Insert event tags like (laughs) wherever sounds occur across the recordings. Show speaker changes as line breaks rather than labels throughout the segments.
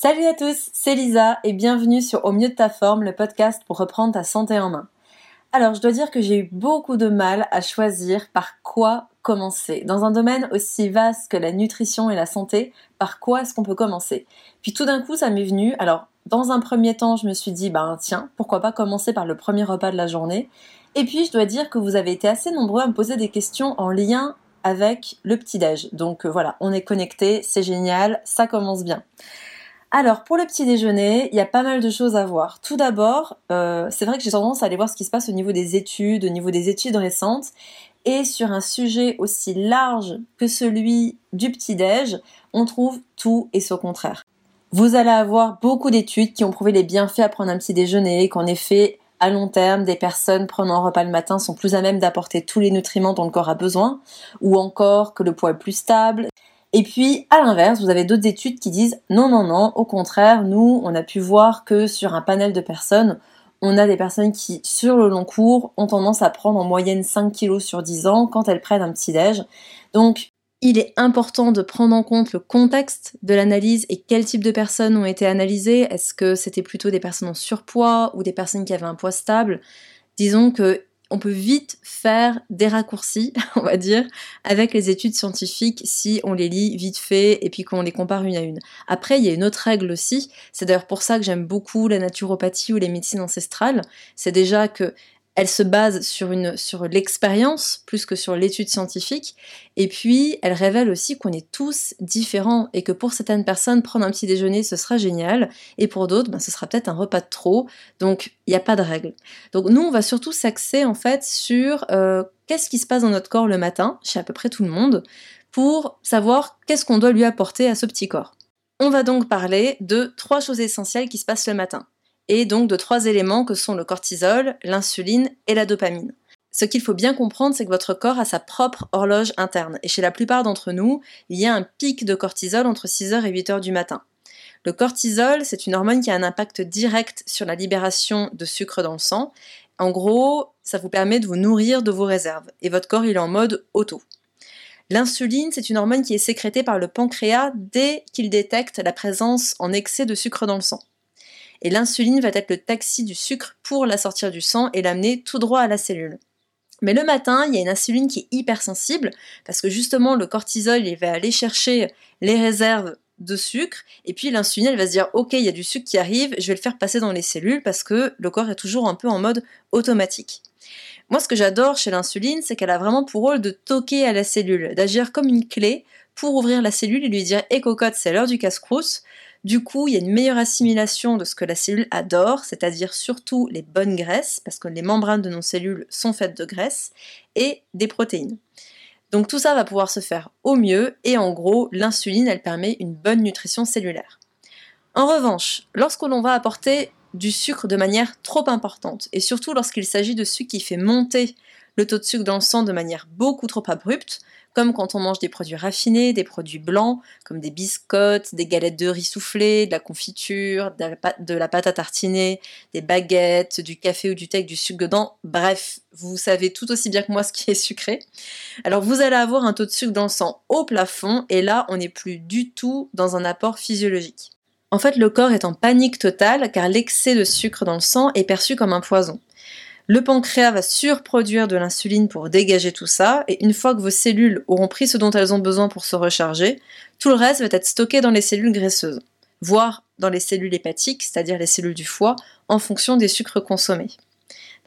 Salut à tous, c'est Lisa et bienvenue sur Au mieux de ta forme, le podcast pour reprendre ta santé en main. Alors, je dois dire que j'ai eu beaucoup de mal à choisir par quoi commencer. Dans un domaine aussi vaste que la nutrition et la santé, par quoi est-ce qu'on peut commencer? Puis tout d'un coup, ça m'est venu. Alors, dans un premier temps, je me suis dit, ben tiens, pourquoi pas commencer par le premier repas de la journée? Et puis, je dois dire que vous avez été assez nombreux à me poser des questions en lien avec le petit-déj. Donc euh, voilà, on est connecté, c'est génial, ça commence bien. Alors pour le petit déjeuner, il y a pas mal de choses à voir. Tout d'abord, euh, c'est vrai que j'ai tendance à aller voir ce qui se passe au niveau des études, au niveau des études récentes, et sur un sujet aussi large que celui du petit déj, on trouve tout et son contraire. Vous allez avoir beaucoup d'études qui ont prouvé les bienfaits à prendre un petit déjeuner, qu'en effet, à long terme, des personnes prenant un repas le matin sont plus à même d'apporter tous les nutriments dont le corps a besoin, ou encore que le poids est plus stable. Et puis, à l'inverse, vous avez d'autres études qui disent non, non, non, au contraire, nous, on a pu voir que sur un panel de personnes, on a des personnes qui, sur le long cours, ont tendance à prendre en moyenne 5 kilos sur 10 ans quand elles prennent un petit déj. Donc, il est important de prendre en compte le contexte de l'analyse et quel type de personnes ont été analysées. Est-ce que c'était plutôt des personnes en surpoids ou des personnes qui avaient un poids stable? Disons que on peut vite faire des raccourcis, (laughs) on va dire, avec les études scientifiques si on les lit vite fait et puis qu'on les compare une à une. Après, il y a une autre règle aussi, c'est d'ailleurs pour ça que j'aime beaucoup la naturopathie ou les médecines ancestrales, c'est déjà que elle se base sur, l'expérience plus que sur l'étude scientifique. Et puis, elle révèle aussi qu'on est tous différents et que pour certaines personnes, prendre un petit déjeuner, ce sera génial. Et pour d'autres, ben, ce sera peut-être un repas de trop. Donc, il n'y a pas de règle. Donc, nous, on va surtout s'axer en fait sur euh, qu'est-ce qui se passe dans notre corps le matin, chez à peu près tout le monde, pour savoir qu'est-ce qu'on doit lui apporter à ce petit corps. On va donc parler de trois choses essentielles qui se passent le matin et donc de trois éléments que sont le cortisol, l'insuline et la dopamine. Ce qu'il faut bien comprendre, c'est que votre corps a sa propre horloge interne, et chez la plupart d'entre nous, il y a un pic de cortisol entre 6h et 8h du matin. Le cortisol, c'est une hormone qui a un impact direct sur la libération de sucre dans le sang. En gros, ça vous permet de vous nourrir de vos réserves, et votre corps il est en mode auto. L'insuline, c'est une hormone qui est sécrétée par le pancréas dès qu'il détecte la présence en excès de sucre dans le sang et l'insuline va être le taxi du sucre pour la sortir du sang et l'amener tout droit à la cellule. Mais le matin, il y a une insuline qui est hypersensible parce que justement le cortisol va aller chercher les réserves de sucre et puis l'insuline elle va se dire ok il y a du sucre qui arrive, je vais le faire passer dans les cellules parce que le corps est toujours un peu en mode automatique. Moi ce que j'adore chez l'insuline c'est qu'elle a vraiment pour rôle de toquer à la cellule, d'agir comme une clé pour ouvrir la cellule et lui dire hé cocotte c'est l'heure du casse-croûte, du coup, il y a une meilleure assimilation de ce que la cellule adore, c'est-à-dire surtout les bonnes graisses, parce que les membranes de nos cellules sont faites de graisse, et des protéines. Donc tout ça va pouvoir se faire au mieux, et en gros, l'insuline, elle permet une bonne nutrition cellulaire. En revanche, lorsque l'on va apporter du sucre de manière trop importante, et surtout lorsqu'il s'agit de sucre qui fait monter le taux de sucre dans le sang de manière beaucoup trop abrupte, comme quand on mange des produits raffinés, des produits blancs, comme des biscottes, des galettes de riz soufflées, de la confiture, de la, pâte, à tartiner, des baguettes, du café ou du thé avec du sucre dedans. Bref, vous savez tout aussi bien que moi ce qui est sucré. Alors vous allez avoir un taux de sucre dans le sang au plafond, et là on n'est plus du tout dans un apport physiologique. En fait, le corps est en panique totale car l'excès de sucre dans le sang est perçu comme un poison. Le pancréas va surproduire de l'insuline pour dégager tout ça, et une fois que vos cellules auront pris ce dont elles ont besoin pour se recharger, tout le reste va être stocké dans les cellules graisseuses, voire dans les cellules hépatiques, c'est-à-dire les cellules du foie, en fonction des sucres consommés.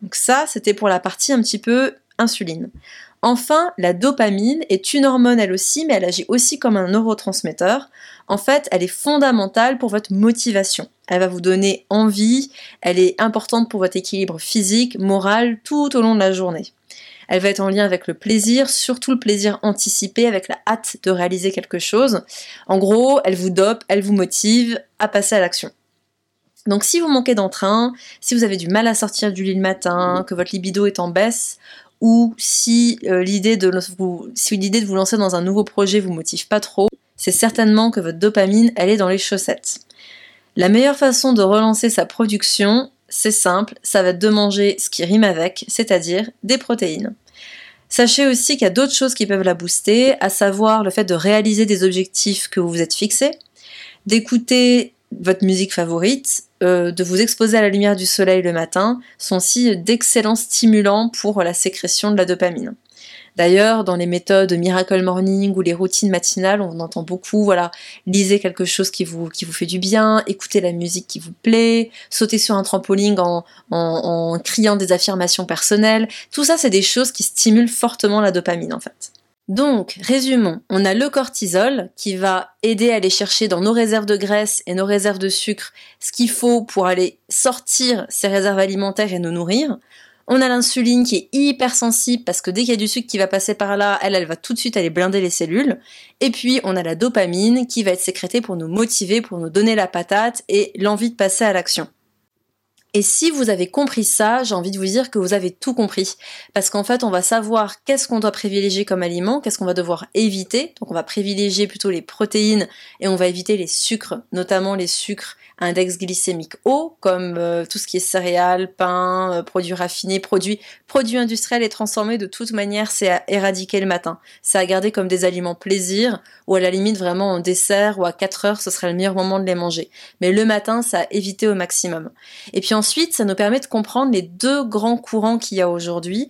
Donc ça, c'était pour la partie un petit peu insuline. Enfin, la dopamine est une hormone elle aussi, mais elle agit aussi comme un neurotransmetteur. En fait, elle est fondamentale pour votre motivation. Elle va vous donner envie, elle est importante pour votre équilibre physique, moral, tout au long de la journée. Elle va être en lien avec le plaisir, surtout le plaisir anticipé, avec la hâte de réaliser quelque chose. En gros, elle vous dope, elle vous motive à passer à l'action. Donc si vous manquez d'entrain, si vous avez du mal à sortir du lit le matin, que votre libido est en baisse, ou si euh, l'idée de, vous, si l'idée de vous lancer dans un nouveau projet vous motive pas trop, c'est certainement que votre dopamine, elle est dans les chaussettes. La meilleure façon de relancer sa production, c'est simple, ça va être de manger ce qui rime avec, c'est-à-dire des protéines. Sachez aussi qu'il y a d'autres choses qui peuvent la booster, à savoir le fait de réaliser des objectifs que vous vous êtes fixés, d'écouter votre musique favorite, euh, de vous exposer à la lumière du soleil le matin sont aussi d'excellents stimulants pour la sécrétion de la dopamine. D'ailleurs, dans les méthodes Miracle Morning ou les routines matinales, on entend beaucoup, voilà, lisez quelque chose qui vous, qui vous fait du bien, écoutez la musique qui vous plaît, sautez sur un trampoline en, en criant des affirmations personnelles. Tout ça, c'est des choses qui stimulent fortement la dopamine, en fait. Donc, résumons, on a le cortisol qui va aider à aller chercher dans nos réserves de graisse et nos réserves de sucre ce qu'il faut pour aller sortir ces réserves alimentaires et nous nourrir. On a l'insuline qui est hyper sensible parce que dès qu'il y a du sucre qui va passer par là, elle, elle va tout de suite aller blinder les cellules. Et puis, on a la dopamine qui va être sécrétée pour nous motiver, pour nous donner la patate et l'envie de passer à l'action. Et si vous avez compris ça, j'ai envie de vous dire que vous avez tout compris. Parce qu'en fait, on va savoir qu'est-ce qu'on doit privilégier comme aliment, qu'est-ce qu'on va devoir éviter. Donc on va privilégier plutôt les protéines et on va éviter les sucres, notamment les sucres index glycémique haut, comme euh, tout ce qui est céréales, pain, euh, produits raffinés, produits, produits industriels et transformés, de toute manière, c'est à éradiquer le matin. C'est à garder comme des aliments plaisir, ou à la limite vraiment en dessert, ou à 4 heures, ce serait le meilleur moment de les manger. Mais le matin, ça à éviter au maximum. Et puis ensuite, ça nous permet de comprendre les deux grands courants qu'il y a aujourd'hui,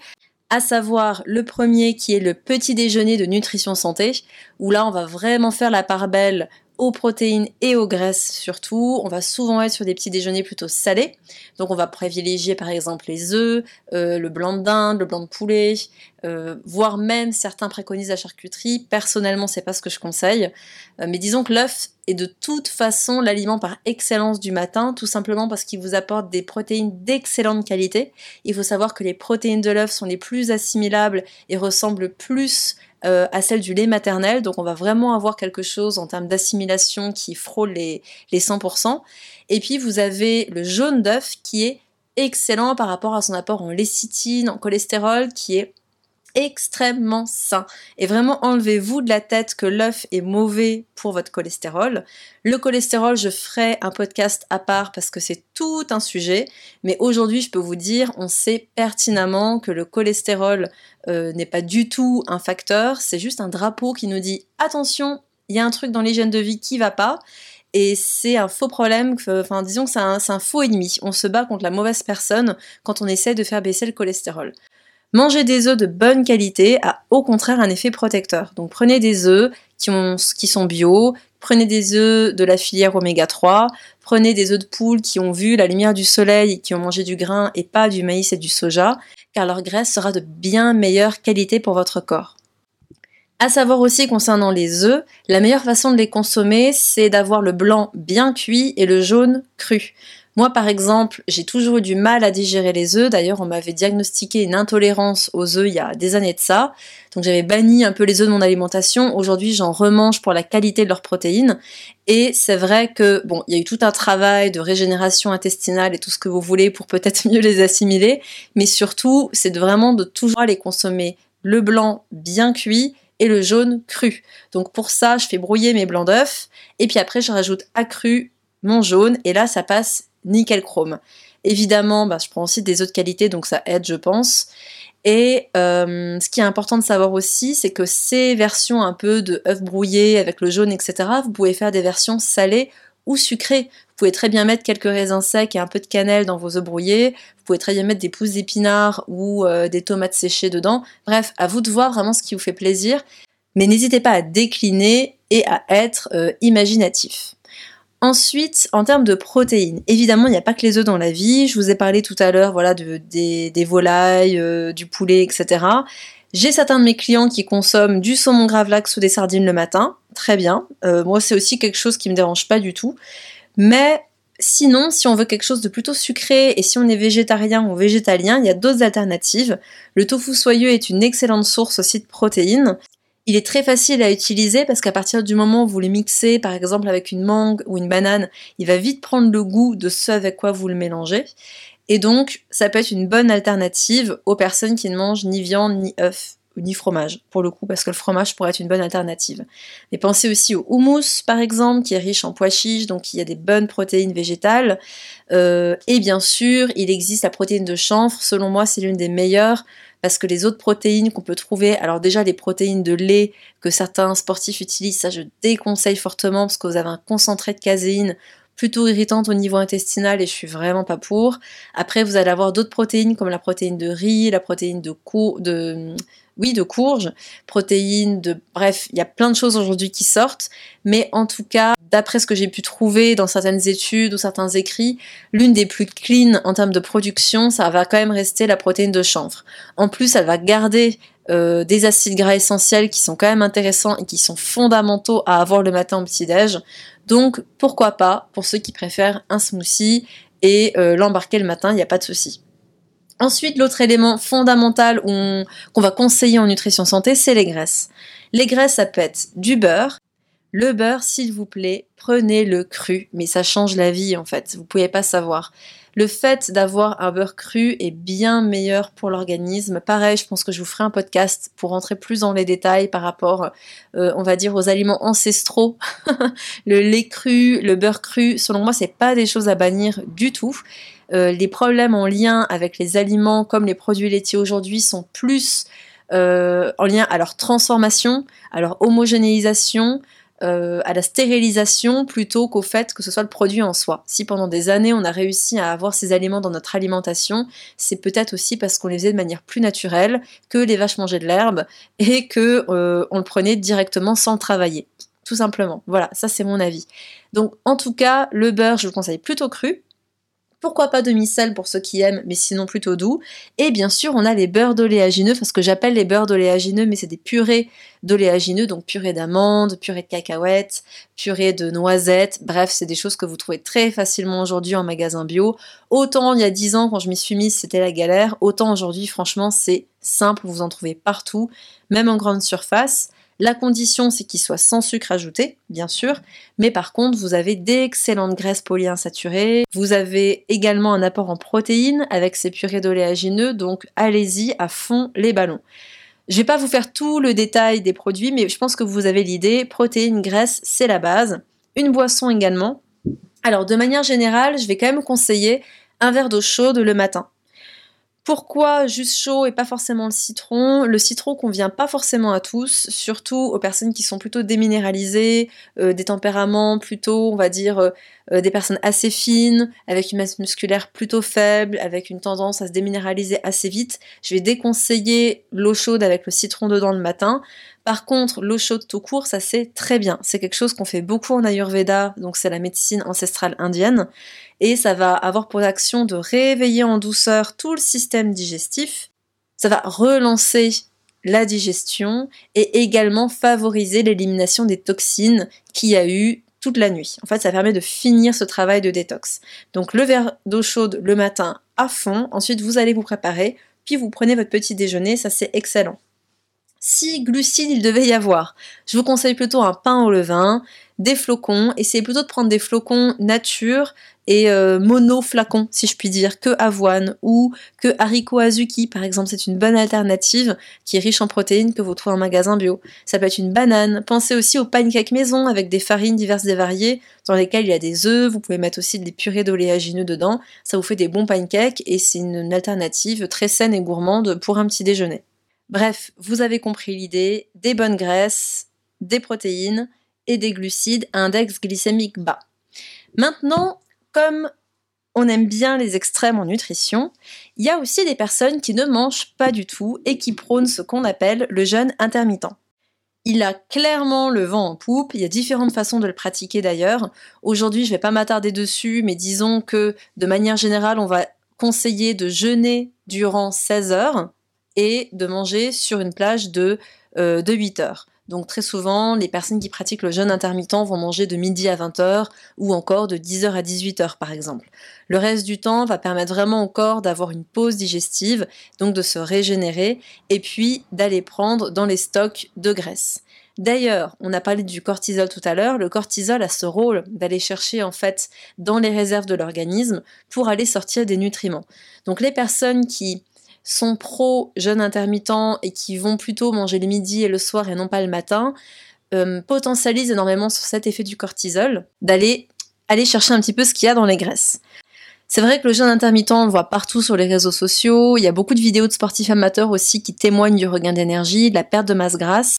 à savoir le premier qui est le petit déjeuner de nutrition santé, où là on va vraiment faire la part belle aux protéines et aux graisses surtout. On va souvent être sur des petits déjeuners plutôt salés. Donc on va privilégier par exemple les œufs, euh, le blanc de dinde, le blanc de poulet, euh, voire même certains préconisent la charcuterie. Personnellement, c'est pas ce que je conseille. Euh, mais disons que l'œuf est de toute façon l'aliment par excellence du matin, tout simplement parce qu'il vous apporte des protéines d'excellente qualité. Il faut savoir que les protéines de l'œuf sont les plus assimilables et ressemblent plus euh, à celle du lait maternel. Donc on va vraiment avoir quelque chose en termes d'assimilation qui frôle les, les 100%. Et puis vous avez le jaune d'œuf qui est excellent par rapport à son apport en lécithine, en cholestérol, qui est extrêmement sain. Et vraiment enlevez-vous de la tête que l'œuf est mauvais pour votre cholestérol. Le cholestérol, je ferai un podcast à part parce que c'est tout un sujet. Mais aujourd'hui, je peux vous dire, on sait pertinemment que le cholestérol euh, n'est pas du tout un facteur. C'est juste un drapeau qui nous dit attention, il y a un truc dans l'hygiène de vie qui va pas. Et c'est un faux problème, enfin disons que c'est un, un, faux ennemi. On se bat contre la mauvaise personne quand on essaie de faire baisser le cholestérol. Manger des œufs de bonne qualité a au contraire un effet protecteur. Donc prenez des œufs qui, ont, qui sont bio, prenez des œufs de la filière oméga 3, prenez des œufs de poule qui ont vu la lumière du soleil, qui ont mangé du grain et pas du maïs et du soja, car leur graisse sera de bien meilleure qualité pour votre corps. À savoir aussi concernant les œufs, la meilleure façon de les consommer, c'est d'avoir le blanc bien cuit et le jaune cru. Moi, par exemple, j'ai toujours eu du mal à digérer les œufs. D'ailleurs, on m'avait diagnostiqué une intolérance aux œufs il y a des années de ça. Donc, j'avais banni un peu les œufs de mon alimentation. Aujourd'hui, j'en remange pour la qualité de leurs protéines. Et c'est vrai que, bon, il y a eu tout un travail de régénération intestinale et tout ce que vous voulez pour peut-être (laughs) mieux les assimiler. Mais surtout, c'est vraiment de toujours les consommer le blanc bien cuit et le jaune cru. Donc pour ça, je fais brouiller mes blancs d'œufs et puis après je rajoute accru mon jaune et là ça passe nickel chrome. Évidemment, bah, je prends aussi des autres qualités, donc ça aide, je pense. Et euh, ce qui est important de savoir aussi, c'est que ces versions un peu de œufs brouillés avec le jaune, etc., vous pouvez faire des versions salées ou sucrées. Vous pouvez très bien mettre quelques raisins secs et un peu de cannelle dans vos œufs brouillés. Vous pouvez très bien mettre des pousses d'épinards ou euh, des tomates séchées dedans. Bref, à vous de voir vraiment ce qui vous fait plaisir. Mais n'hésitez pas à décliner et à être euh, imaginatif. Ensuite, en termes de protéines, évidemment, il n'y a pas que les œufs dans la vie. Je vous ai parlé tout à l'heure, voilà, de, des, volailles, euh, du poulet, etc. J'ai certains de mes clients qui consomment du saumon gravlax ou des sardines le matin. Très bien. Euh, moi, c'est aussi quelque chose qui me dérange pas du tout. Mais sinon, si on veut quelque chose de plutôt sucré et si on est végétarien ou végétalien, il y a d'autres alternatives. Le tofu soyeux est une excellente source aussi de protéines. Il est très facile à utiliser parce qu'à partir du moment où vous le mixez, par exemple avec une mangue ou une banane, il va vite prendre le goût de ce avec quoi vous le mélangez. Et donc, ça peut être une bonne alternative aux personnes qui ne mangent ni viande ni œufs ni fromage, pour le coup, parce que le fromage pourrait être une bonne alternative. Mais pensez aussi au houmous, par exemple, qui est riche en pois chiches, donc il y a des bonnes protéines végétales. Euh, et bien sûr, il existe la protéine de chanvre, selon moi, c'est l'une des meilleures parce que les autres protéines qu'on peut trouver, alors déjà les protéines de lait que certains sportifs utilisent, ça je déconseille fortement parce que vous avez un concentré de caséine plutôt irritante au niveau intestinal et je suis vraiment pas pour. Après, vous allez avoir d'autres protéines comme la protéine de riz, la protéine de, de oui, de courge, protéines, de bref, il y a plein de choses aujourd'hui qui sortent, mais en tout cas, d'après ce que j'ai pu trouver dans certaines études ou certains écrits, l'une des plus clean en termes de production, ça va quand même rester la protéine de chanvre. En plus, elle va garder euh, des acides gras essentiels qui sont quand même intéressants et qui sont fondamentaux à avoir le matin au petit-déj. Donc pourquoi pas pour ceux qui préfèrent un smoothie et euh, l'embarquer le matin, il n'y a pas de souci. Ensuite, l'autre élément fondamental qu'on va conseiller en nutrition santé, c'est les graisses. Les graisses, ça peut être du beurre. Le beurre, s'il vous plaît, prenez le cru, mais ça change la vie en fait, vous pouvez pas savoir. Le fait d'avoir un beurre cru est bien meilleur pour l'organisme. Pareil, je pense que je vous ferai un podcast pour rentrer plus dans les détails par rapport, euh, on va dire, aux aliments ancestraux. (laughs) le lait cru, le beurre cru, selon moi, c'est pas des choses à bannir du tout. Euh, les problèmes en lien avec les aliments comme les produits laitiers aujourd'hui sont plus euh, en lien à leur transformation, à leur homogénéisation, euh, à la stérilisation plutôt qu'au fait que ce soit le produit en soi. Si pendant des années on a réussi à avoir ces aliments dans notre alimentation, c'est peut-être aussi parce qu'on les faisait de manière plus naturelle, que les vaches mangeaient de l'herbe (laughs) et que on le prenait directement sans le travailler. Tout simplement. Voilà, ça c'est mon avis. Donc en tout cas, le beurre, je le conseille plutôt cru pourquoi pas demi-sel pour ceux qui aiment, mais sinon plutôt doux. Et bien sûr, on a les beurres d'oléagineux, parce que j'appelle les beurres d'oléagineux, mais c'est des purées d'oléagineux, donc purée d'amandes, purée de cacahuètes, purée de noisettes. Bref, c'est des choses que vous trouvez très facilement aujourd'hui en magasin bio. Autant il y a 10 ans, quand je m'y suis mise, c'était la galère. Autant aujourd'hui, franchement, c'est simple, vous en trouvez partout, même en grande surface. La condition, c'est qu'il soit sans sucre ajouté, bien sûr, mais par contre, vous avez d'excellentes graisses polyinsaturées. Vous avez également un apport en protéines avec ces purées d'oléagineux, donc allez-y à fond les ballons. Je vais pas vous faire tout le détail des produits, mais je pense que vous avez l'idée. Protéines, graisses, c'est la base. Une boisson également. Alors, de manière générale, je vais quand même conseiller un verre d'eau chaude le matin. Pourquoi juste chaud et pas forcément le citron? Le citron convient pas forcément à tous, surtout aux personnes qui sont plutôt déminéralisées, euh, des tempéraments plutôt, on va dire, euh, euh, des personnes assez fines, avec une masse musculaire plutôt faible, avec une tendance à se déminéraliser assez vite. Je vais déconseiller l'eau chaude avec le citron dedans le matin. Par contre, l'eau chaude tout court, ça c'est très bien. C'est quelque chose qu'on fait beaucoup en Ayurveda, donc c'est la médecine ancestrale indienne et ça va avoir pour action de réveiller en douceur tout le système digestif. Ça va relancer la digestion et également favoriser l'élimination des toxines qu'il y a eu toute la nuit. En fait, ça permet de finir ce travail de détox. Donc le verre d'eau chaude le matin à fond, ensuite vous allez vous préparer, puis vous prenez votre petit déjeuner, ça c'est excellent. Si glucides il devait y avoir, je vous conseille plutôt un pain au levain, des flocons, essayez plutôt de prendre des flocons nature et euh, mono flacon, si je puis dire, que avoine ou que haricot azuki, par exemple, c'est une bonne alternative qui est riche en protéines que vous trouvez en magasin bio. Ça peut être une banane. Pensez aussi aux pancakes maison avec des farines diverses et variées dans lesquelles il y a des œufs. Vous pouvez mettre aussi des purées d'oléagineux dedans. Ça vous fait des bons pancakes et c'est une alternative très saine et gourmande pour un petit déjeuner. Bref, vous avez compris l'idée, des bonnes graisses, des protéines et des glucides index glycémique bas. Maintenant, comme on aime bien les extrêmes en nutrition, il y a aussi des personnes qui ne mangent pas du tout et qui prônent ce qu'on appelle le jeûne intermittent. Il a clairement le vent en poupe, il y a différentes façons de le pratiquer d'ailleurs. Aujourd'hui, je ne vais pas m'attarder dessus, mais disons que de manière générale, on va conseiller de jeûner durant 16 heures et de manger sur une plage de, euh, de 8 heures. Donc très souvent, les personnes qui pratiquent le jeûne intermittent vont manger de midi à 20h ou encore de 10h à 18h par exemple. Le reste du temps va permettre vraiment au corps d'avoir une pause digestive, donc de se régénérer et puis d'aller prendre dans les stocks de graisse. D'ailleurs, on a parlé du cortisol tout à l'heure, le cortisol a ce rôle d'aller chercher en fait dans les réserves de l'organisme pour aller sortir des nutriments. Donc les personnes qui sont pro jeûne intermittent et qui vont plutôt manger le midi et le soir et non pas le matin, euh, potentialisent énormément sur cet effet du cortisol, d'aller aller chercher un petit peu ce qu'il y a dans les graisses. C'est vrai que le jeûne intermittent, on le voit partout sur les réseaux sociaux. Il y a beaucoup de vidéos de sportifs amateurs aussi qui témoignent du regain d'énergie, de la perte de masse grasse,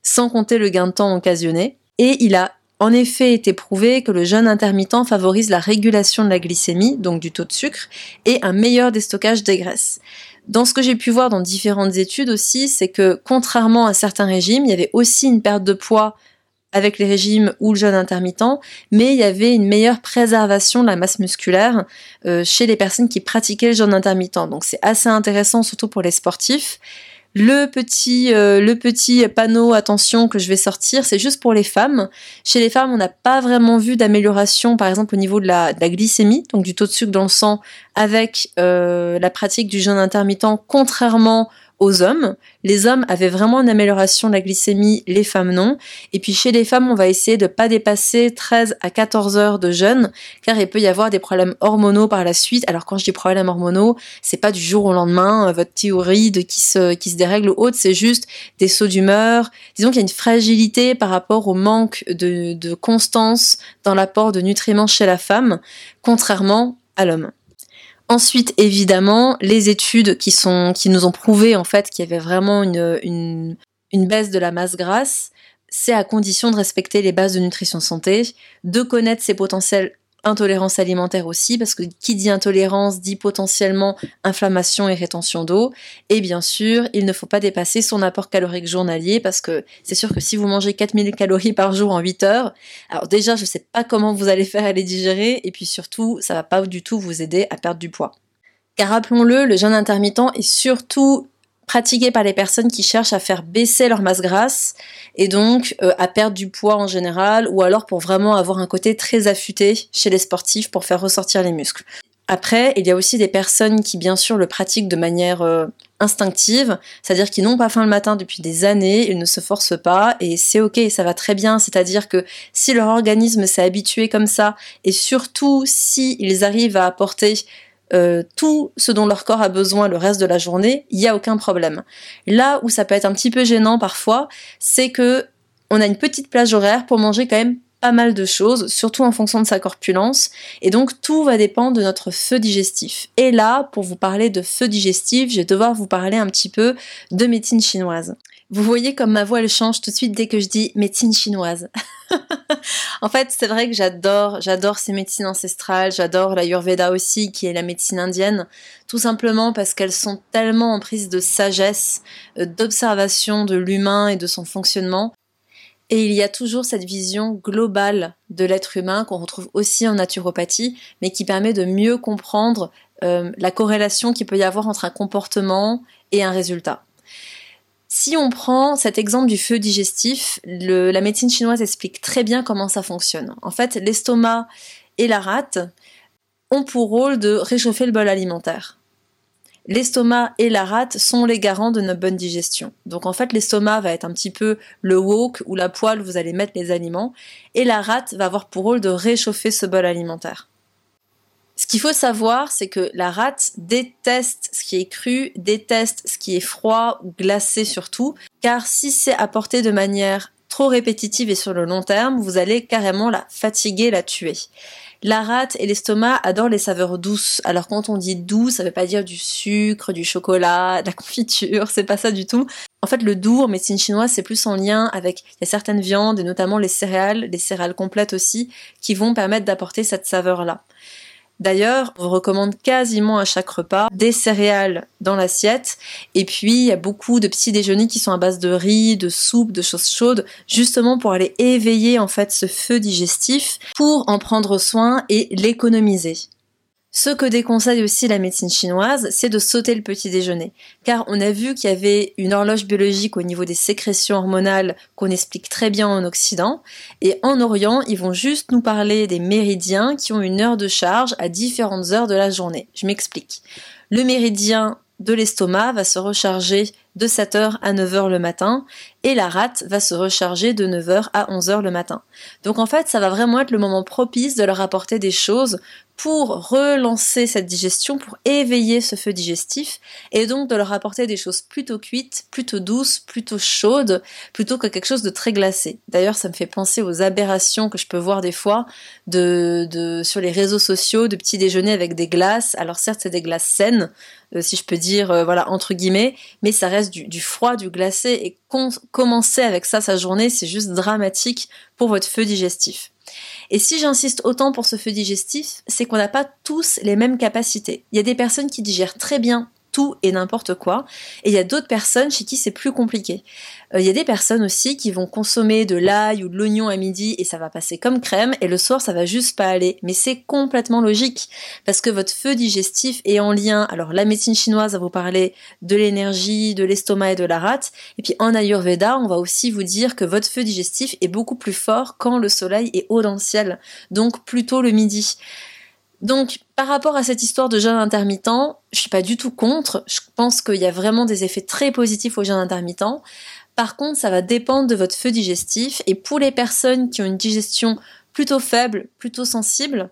sans compter le gain de temps occasionné. Et il a en effet été prouvé que le jeûne intermittent favorise la régulation de la glycémie, donc du taux de sucre, et un meilleur déstockage des graisses. Dans ce que j'ai pu voir dans différentes études aussi, c'est que contrairement à certains régimes, il y avait aussi une perte de poids avec les régimes ou le jeûne intermittent, mais il y avait une meilleure préservation de la masse musculaire euh, chez les personnes qui pratiquaient le jeûne intermittent. Donc c'est assez intéressant, surtout pour les sportifs. Le petit, euh, le petit panneau attention que je vais sortir, c'est juste pour les femmes. Chez les femmes, on n'a pas vraiment vu d'amélioration, par exemple au niveau de la, glycémie, donc du taux de sucre dans le sang, avec euh, la pratique du jeûne intermittent, contrairement aux hommes. Les hommes avaient vraiment une amélioration de la glycémie, les femmes non. Et puis chez les femmes, on va essayer de pas dépasser 13 à 14 heures de jeûne, car il peut y avoir des problèmes hormonaux par la suite. Alors quand je dis problèmes hormonaux, c'est pas du jour au lendemain, euh, votre thyroïde qui se, qui se dérègle ou autre, c'est juste des sauts d'humeur. Disons qu'il y a une fragilité par rapport au manque de, de constance dans l'apport de nutriments chez la femme, contrairement à l'homme. Ensuite, évidemment, les études qui, nous ont prouvé en fait qu'il y avait vraiment une, une, une baisse de la masse grasse, c'est à condition de respecter les bases de nutrition santé, de connaître ses potentiels intolérance alimentaire aussi, parce que qui dit intolérance dit potentiellement inflammation et rétention d'eau. Et bien sûr, il ne faut pas dépasser son apport calorique journalier, parce que c'est sûr que si vous mangez 4000 calories par jour en 8 heures, alors déjà, je ne sais pas comment vous allez faire à les digérer, et puis surtout, ça va pas du tout vous aider à perdre du poids. Car rappelons-le, le jeûne intermittent est surtout pratiqué par les personnes qui cherchent à faire baisser leur masse grasse et donc euh, à perdre du poids en général ou alors pour vraiment avoir un côté très affûté chez les sportifs pour faire ressortir les muscles. Après, il y a aussi des personnes qui bien sûr le pratiquent de manière euh, instinctive, c'est-à-dire qui n'ont pas faim le matin depuis des années, ils ne se forcent pas et c'est ok, ça va très bien, c'est-à-dire que si leur organisme s'est habitué comme ça et surtout si ils arrivent à apporter euh, tout ce dont leur corps a besoin le reste de la journée, il n'y a aucun problème. Là où ça peut être un petit peu gênant parfois, c'est que on a une petite plage horaire pour manger quand même pas mal de choses, surtout en fonction de sa corpulence, et donc tout va dépendre de notre feu digestif. Et là, pour vous parler de feu digestif, je vais devoir vous parler un petit peu de médecine chinoise. Vous voyez comme ma voix elle change tout de suite dès que je dis médecine chinoise. (laughs) en fait, c'est vrai que j'adore, j'adore ces médecines ancestrales, j'adore l'Ayurveda aussi, qui est la médecine indienne, tout simplement parce qu'elles sont tellement en prise de sagesse, euh, d'observation de l'humain et de son fonctionnement. Et il y a toujours cette vision globale de l'être humain qu'on retrouve aussi en naturopathie, mais qui permet de mieux comprendre euh, la corrélation qu'il peut y avoir entre un comportement et un résultat. Si on prend cet exemple du feu digestif, la médecine chinoise explique très bien comment ça fonctionne. En fait, l'estomac et la rate ont pour rôle de réchauffer le bol alimentaire. L'estomac et la rate sont les garants de notre bonne digestion. Donc en fait, l'estomac va être un petit peu le wok ou la poêle où vous allez mettre les aliments, et la rate va avoir pour rôle de réchauffer ce bol alimentaire. Ce qu'il faut savoir, c'est que la rate déteste ce qui est cru, déteste ce qui est froid ou glacé surtout, car si c'est apporté de manière trop répétitive et sur le long terme, vous allez carrément la fatiguer, la tuer. La rate et l'estomac adorent les saveurs douces. Alors quand on dit doux, ça veut pas dire du sucre, du chocolat, (laughs) de la confiture, c'est pas ça du tout. En fait, le doux en médecine chinoise, c'est plus en lien avec certaines viandes et notamment les céréales, les céréales complètes aussi, qui vont permettre d'apporter cette saveur-là. D'ailleurs, on recommande quasiment à chaque repas des céréales dans l'assiette. Et puis, il y a beaucoup de petits déjeuners qui sont à base de riz, de soupe, de choses chaudes, justement pour aller éveiller en fait ce feu digestif, pour en prendre soin et l'économiser. Ce que déconseille aussi la médecine chinoise, c'est de sauter le petit déjeuner. Car on a vu qu'il y avait une horloge biologique au niveau des sécrétions hormonales qu'on explique très bien en Occident. Et en Orient, ils vont juste nous parler des méridiens qui ont une heure de charge à différentes heures de la journée. Je m'explique. Le méridien de l'estomac va se recharger de 7h à 9h le matin et la rate va se recharger de 9h à 11h le matin. Donc en fait, ça va vraiment être le moment propice de leur apporter des choses pour relancer cette digestion, pour éveiller ce feu digestif, et donc de leur apporter des choses plutôt cuites, plutôt douces, plutôt chaudes, plutôt que quelque chose de très glacé. D'ailleurs, ça me fait penser aux aberrations que je peux voir des fois de, sur les réseaux sociaux de petits déjeuners avec des glaces. Alors certes, c'est des glaces saines, euh, si je peux dire, euh, voilà entre guillemets, mais ça reste du, du froid, du glacé, et commencer avec ça sa journée, c'est juste dramatique pour votre feu digestif. Et si j'insiste autant pour ce feu digestif, c'est qu'on n'a pas tous les mêmes capacités. Il y a des personnes qui digèrent très bien tout et n'importe quoi. Et il y a d'autres personnes chez qui c'est plus compliqué. Euh, il y a des personnes aussi qui vont consommer de l'ail ou de l'oignon à midi et ça va passer comme crème et le soir ça va juste pas aller. Mais c'est complètement logique parce que votre feu digestif est en lien. Alors la médecine chinoise va vous parler de l'énergie, de l'estomac et de la rate. Et puis en Ayurveda, on va aussi vous dire que votre feu digestif est beaucoup plus fort quand le soleil est haut dans le ciel. Donc plutôt le midi. Donc, par rapport à cette histoire de jeûne intermittent, je suis pas du tout contre. Je pense qu'il y a vraiment des effets très positifs au jeûne intermittent. Par contre, ça va dépendre de votre feu digestif. Et pour les personnes qui ont une digestion plutôt faible, plutôt sensible,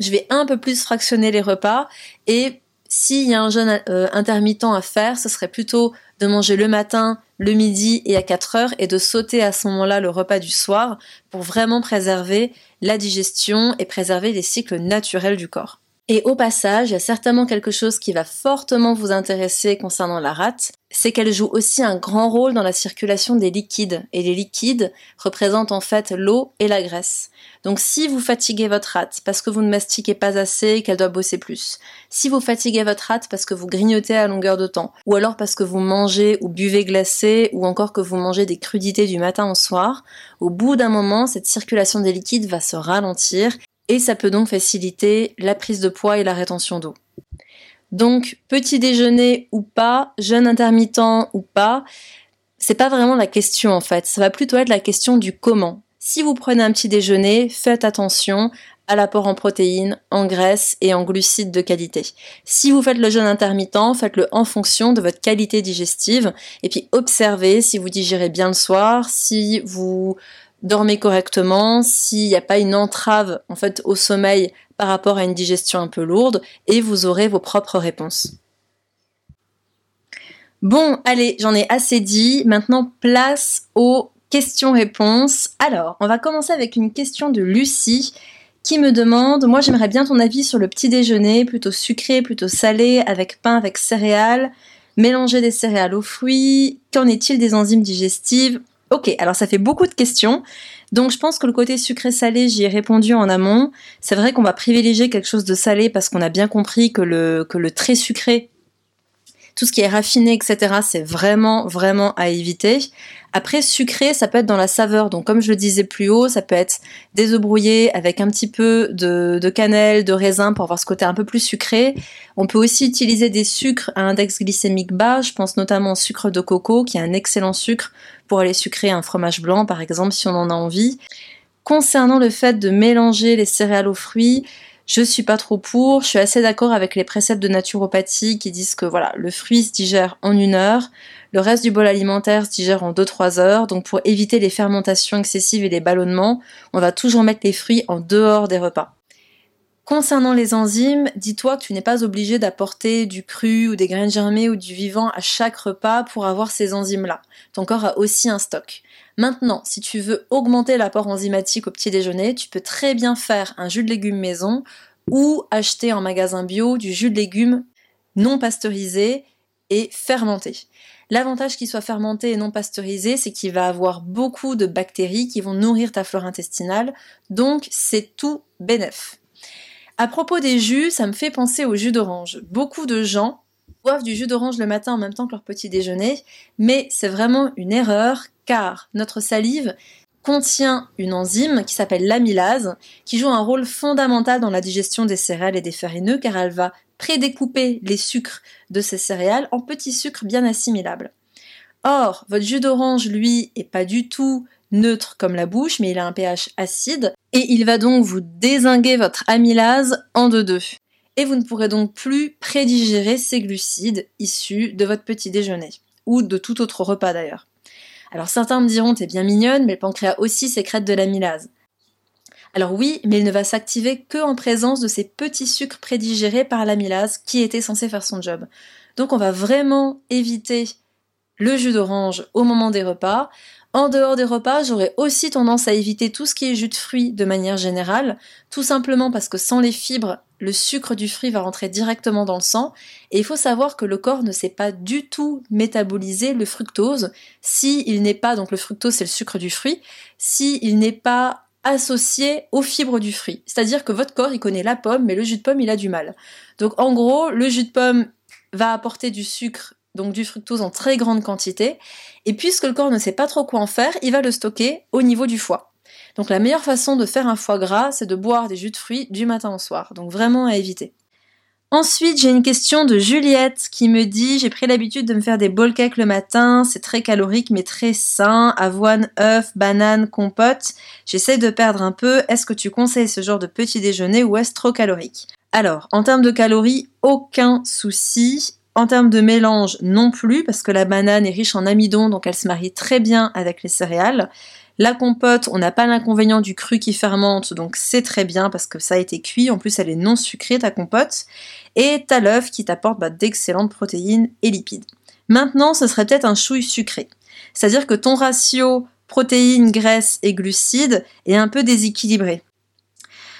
je vais un peu plus fractionner les repas. Et s'il y a un jeûne euh, intermittent à faire, ce serait plutôt de manger le matin, le midi et à 4 heures et de sauter à ce moment-là le repas du soir pour vraiment préserver la digestion et préserver les cycles naturels du corps. Et au passage, il y a certainement quelque chose qui va fortement vous intéresser concernant la rate, c'est qu'elle joue aussi un grand rôle dans la circulation des liquides. Et les liquides représentent en fait l'eau et la graisse. Donc si vous fatiguez votre rate parce que vous ne mastiquez pas assez et qu'elle doit bosser plus, si vous fatiguez votre rate parce que vous grignotez à longueur de temps, ou alors parce que vous mangez ou buvez glacé, ou encore que vous mangez des crudités du matin au soir, au bout d'un moment, cette circulation des liquides va se ralentir et ça peut donc faciliter la prise de poids et la rétention d'eau. Donc, petit déjeuner ou pas, jeûne intermittent ou pas, c'est pas vraiment la question en fait, ça va plutôt être la question du comment. Si vous prenez un petit déjeuner, faites attention à l'apport en protéines, en graisses et en glucides de qualité. Si vous faites le jeûne intermittent, faites-le en fonction de votre qualité digestive et puis observez si vous digérez bien le soir, si vous dormez correctement, s'il n'y a pas une entrave en fait au sommeil par rapport à une digestion un peu lourde, et vous aurez vos propres réponses. Bon, allez, j'en ai assez dit. Maintenant, place aux questions-réponses. Alors, on va commencer avec une question de Lucie qui me demande, moi j'aimerais bien ton avis sur le petit déjeuner, plutôt sucré, plutôt salé, avec pain, avec céréales, mélanger des céréales aux fruits, qu'en est-il des enzymes digestives? Ok, alors ça fait beaucoup de questions. Donc je pense que le côté sucré-salé, j'y ai répondu en amont. C'est vrai qu'on va privilégier quelque chose de salé parce qu'on a bien compris que le, très sucré tout ce qui est raffiné, etc., c'est vraiment, vraiment à éviter. Après, sucré, ça peut être dans la saveur. Donc, comme je le disais plus haut, ça peut être des œufs brouillés avec un petit peu de, de, cannelle, de raisin pour avoir ce côté un peu plus sucré. On peut aussi utiliser des sucres à index glycémique bas. Je pense notamment au sucre de coco, qui est un excellent sucre pour aller sucrer un fromage blanc, par exemple, si on en a envie. Concernant le fait de mélanger les céréales aux fruits, je suis pas trop pour. Je suis assez d'accord avec les préceptes de naturopathie qui disent que voilà, le fruit se digère en une heure, le reste du bol alimentaire se digère en 2-3 heures. Donc pour éviter les fermentations excessives et les ballonnements, on va toujours mettre les fruits en dehors des repas. Concernant les enzymes, dis-toi que tu n'es pas obligé d'apporter du cru ou des graines germées ou du vivant à chaque repas pour avoir ces enzymes-là. Ton corps a aussi un stock. Maintenant, si tu veux augmenter l'apport enzymatique au petit déjeuner, tu peux très bien faire un jus de légumes maison ou acheter en magasin bio du jus de légumes non pasteurisé et fermenté. L'avantage qu'il soit fermenté et non pasteurisé, c'est qu'il va avoir beaucoup de bactéries qui vont nourrir ta flore intestinale, donc c'est tout bénef. À propos des jus, ça me fait penser au jus d'orange. Beaucoup de gens boivent du jus d'orange le matin en même temps que leur petit déjeuner, mais c'est vraiment une erreur car notre salive contient une enzyme qui s'appelle l'amylase, qui joue un rôle fondamental dans la digestion des céréales et des farineux car elle va prédécouper les sucres de ces céréales en petits sucres bien assimilables. Or, votre jus d'orange, lui, est pas du tout neutre comme la bouche, mais il a un pH acide, et il va donc vous désinguer votre amylase en deux-deux et vous ne pourrez donc plus prédigérer ces glucides issus de votre petit déjeuner, ou de tout autre repas d'ailleurs. Alors certains me diront t'es bien mignonne, mais le pancréas aussi sécrète de l'amylase. Alors oui, mais il ne va s'activer que en présence de ces petits sucres prédigérés par l'amylase qui était censé faire son job. Donc on va vraiment éviter le jus d'orange au moment des repas. En dehors des repas, j'aurais aussi tendance à éviter tout ce qui est jus de fruits de manière générale, tout simplement parce que sans les fibres, le sucre du fruit va rentrer directement dans le sang, et il faut savoir que le corps ne sait pas du tout métaboliser le fructose si il n'est pas, donc le fructose c'est le sucre du fruit, si il n'est pas associé aux fibres du fruit. C'est-à-dire que votre corps il connaît la pomme, mais le jus de pomme il a du mal. Donc en gros, le jus de pomme va apporter du sucre donc du fructose en très grande quantité, et puisque le corps ne sait pas trop quoi en faire, il va le stocker au niveau du foie. Donc la meilleure façon de faire un foie gras, c'est de boire des jus de fruits du matin au soir, donc vraiment à éviter. Ensuite, j'ai une question de Juliette qui me dit J'ai pris l'habitude de me faire des cakes le matin, c'est très calorique mais très sain, avoine, œufs, banane, compote. J'essaie de perdre un peu. Est-ce que tu conseilles ce genre de petit déjeuner ou est-ce trop calorique? Alors, en termes de calories, aucun souci. En termes de mélange, non plus, parce que la banane est riche en amidon, donc elle se marie très bien avec les céréales. La compote, on n'a pas l'inconvénient du cru qui fermente, donc c'est très bien parce que ça a été cuit. En plus, elle est non sucrée, ta compote. Et t'as l'œuf qui t'apporte bah, d'excellentes protéines et lipides. Maintenant, ce serait peut-être un chouille sucré. C'est-à-dire que ton ratio protéines, graisses et glucides est un peu déséquilibré.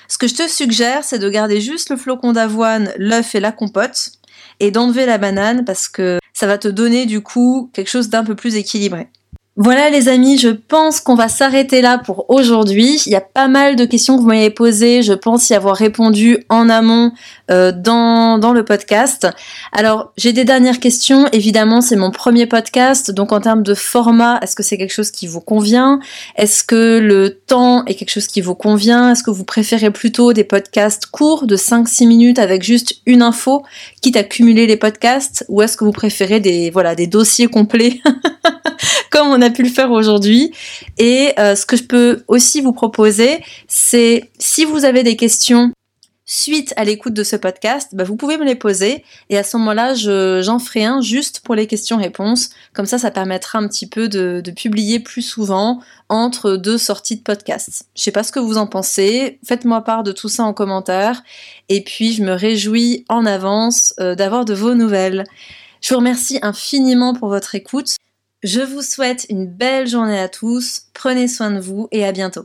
Ce que je te suggère, c'est de garder juste le flocon d'avoine, l'œuf et la compote et d'enlever la banane parce que ça va te donner du coup quelque chose d'un peu plus équilibré. Voilà les amis, je pense qu'on va s'arrêter là pour aujourd'hui. Il y a pas mal de questions que vous m'avez posées, je pense y avoir répondu en amont euh, dans, dans le podcast. Alors j'ai des dernières questions, évidemment c'est mon premier podcast, donc en termes de format, est-ce que c'est quelque chose qui vous convient? Est-ce que le temps est quelque chose qui vous convient? Est-ce que vous préférez plutôt des podcasts courts de 5-6 minutes avec juste une info, quitte à cumuler les podcasts? Ou est-ce que vous préférez des, voilà, des dossiers complets? (laughs) Comme on a pu le faire aujourd'hui. Et euh, ce que je peux aussi vous proposer, c'est si vous avez des questions suite à l'écoute de ce podcast, bah, vous pouvez me les poser et à ce moment-là, j'en ferai un juste pour les questions-réponses. Comme ça, ça permettra un petit peu de, publier plus souvent entre deux sorties de podcast. Je sais pas ce que vous en pensez. Faites-moi part de tout ça en commentaire. Et puis, je me réjouis en avance euh, d'avoir de vos nouvelles. Je vous remercie infiniment pour votre écoute. Je vous souhaite une belle journée à tous, prenez soin de vous et à bientôt.